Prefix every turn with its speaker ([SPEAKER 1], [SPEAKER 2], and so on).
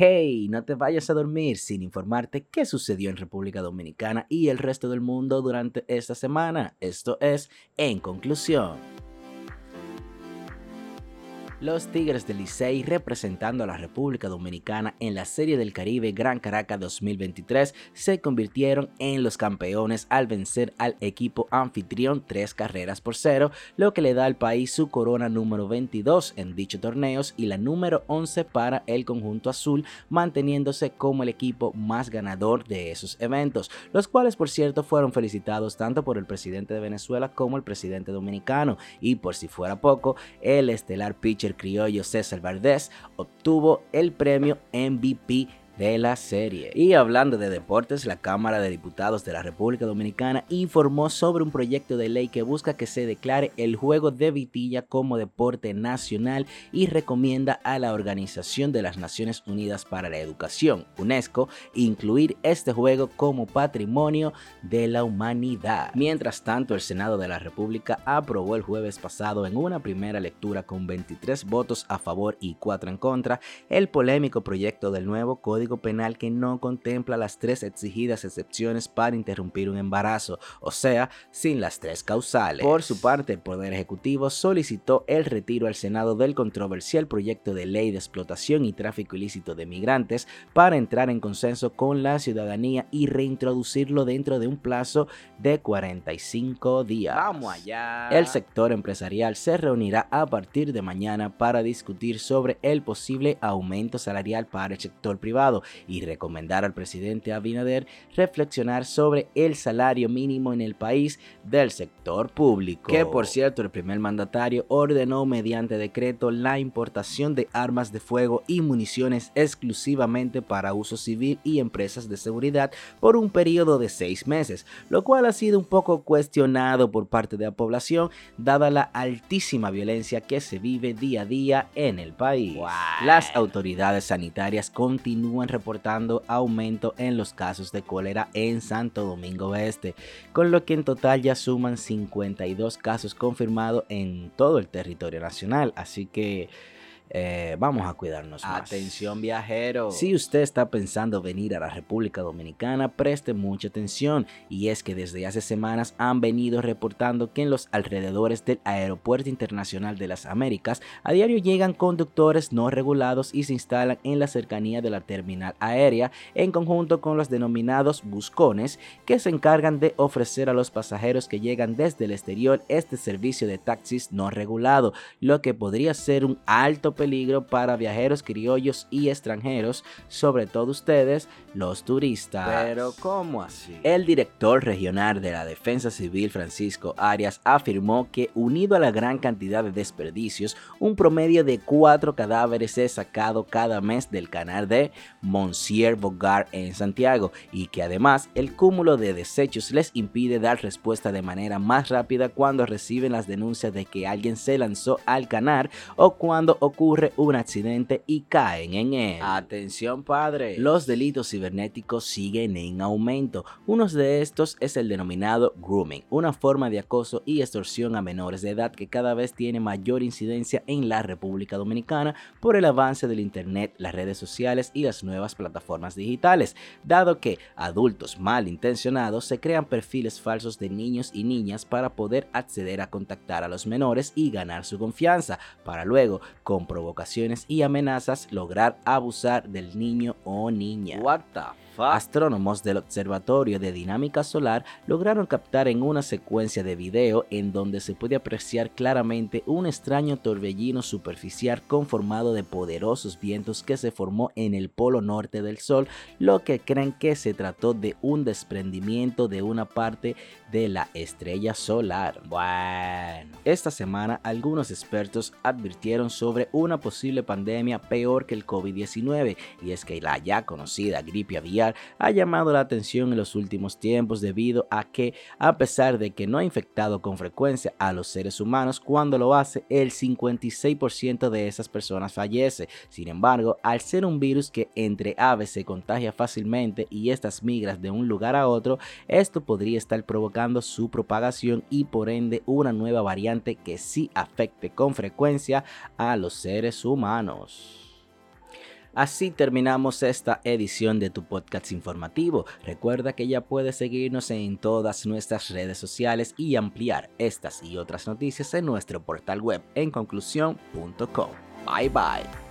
[SPEAKER 1] Hey, no te vayas a dormir sin informarte qué sucedió en República Dominicana y el resto del mundo durante esta semana. Esto es En Conclusión. Los Tigres del Licey representando a la República Dominicana en la Serie del Caribe Gran Caracas 2023 se convirtieron en los campeones al vencer al equipo anfitrión tres carreras por cero, lo que le da al país su corona número 22 en dicho torneos y la número 11 para el conjunto azul, manteniéndose como el equipo más ganador de esos eventos, los cuales por cierto fueron felicitados tanto por el presidente de Venezuela como el presidente dominicano. Y por si fuera poco, el estelar pitcher criollo César Valdés obtuvo el premio MVP de la serie. Y hablando de deportes, la Cámara de Diputados de la República Dominicana informó sobre un proyecto de ley que busca que se declare el juego de vitilla como deporte nacional y recomienda a la Organización de las Naciones Unidas para la Educación, UNESCO, incluir este juego como patrimonio de la humanidad. Mientras tanto, el Senado de la República aprobó el jueves pasado en una primera lectura con 23 votos a favor y 4 en contra el polémico proyecto del nuevo Código Penal que no contempla las tres exigidas excepciones para interrumpir un embarazo, o sea, sin las tres causales. Por su parte, el Poder Ejecutivo solicitó el retiro al Senado del controversial proyecto de ley de explotación y tráfico ilícito de migrantes para entrar en consenso con la ciudadanía y reintroducirlo dentro de un plazo de 45 días. Vamos allá. El sector empresarial se reunirá a partir de mañana para discutir sobre el posible aumento salarial para el sector privado y recomendar al presidente Abinader reflexionar sobre el salario mínimo en el país del sector público. Que por cierto, el primer mandatario ordenó mediante decreto la importación de armas de fuego y municiones exclusivamente para uso civil y empresas de seguridad por un periodo de seis meses, lo cual ha sido un poco cuestionado por parte de la población dada la altísima violencia que se vive día a día en el país. Las autoridades sanitarias continúan reportando aumento en los casos de cólera en Santo Domingo Oeste, con lo que en total ya suman 52 casos confirmados en todo el territorio nacional. Así que eh, vamos a cuidarnos más.
[SPEAKER 2] Atención viajero.
[SPEAKER 1] Si usted está pensando venir a la República Dominicana, preste mucha atención y es que desde hace semanas han venido reportando que en los alrededores del Aeropuerto Internacional de las Américas a diario llegan conductores no regulados y se instalan en la cercanía de la terminal aérea en conjunto con los denominados buscones que se encargan de ofrecer a los pasajeros que llegan desde el exterior este servicio de taxis no regulado, lo que podría ser un alto peligro para viajeros criollos y extranjeros, sobre todo ustedes, los turistas.
[SPEAKER 2] Pero ¿cómo así?
[SPEAKER 1] El director regional de la Defensa Civil, Francisco Arias, afirmó que unido a la gran cantidad de desperdicios, un promedio de cuatro cadáveres es sacado cada mes del canal de Monsieur Bogart en Santiago y que además el cúmulo de desechos les impide dar respuesta de manera más rápida cuando reciben las denuncias de que alguien se lanzó al canal o cuando ocurre ocurre un accidente y caen en él.
[SPEAKER 2] Atención padre.
[SPEAKER 1] Los delitos cibernéticos siguen en aumento. Uno de estos es el denominado grooming, una forma de acoso y extorsión a menores de edad que cada vez tiene mayor incidencia en la República Dominicana por el avance del Internet, las redes sociales y las nuevas plataformas digitales, dado que adultos malintencionados se crean perfiles falsos de niños y niñas para poder acceder a contactar a los menores y ganar su confianza, para luego comprobar provocaciones y amenazas lograr abusar del niño o niña.
[SPEAKER 2] What the
[SPEAKER 1] Astrónomos del Observatorio de Dinámica Solar lograron captar en una secuencia de video en donde se puede apreciar claramente un extraño torbellino superficial conformado de poderosos vientos que se formó en el polo norte del Sol, lo que creen que se trató de un desprendimiento de una parte de la estrella solar. Bueno, esta semana algunos expertos advirtieron sobre una posible pandemia peor que el COVID-19 y es que la ya conocida gripe aviar ha llamado la atención en los últimos tiempos debido a que, a pesar de que no ha infectado con frecuencia a los seres humanos, cuando lo hace, el 56% de esas personas fallece. Sin embargo, al ser un virus que entre aves se contagia fácilmente y estas migras de un lugar a otro, esto podría estar provocando su propagación y por ende una nueva variante que sí afecte con frecuencia a los seres humanos. Así terminamos esta edición de tu podcast informativo. Recuerda que ya puedes seguirnos en todas nuestras redes sociales y ampliar estas y otras noticias en nuestro portal web en conclusión.com. Bye bye.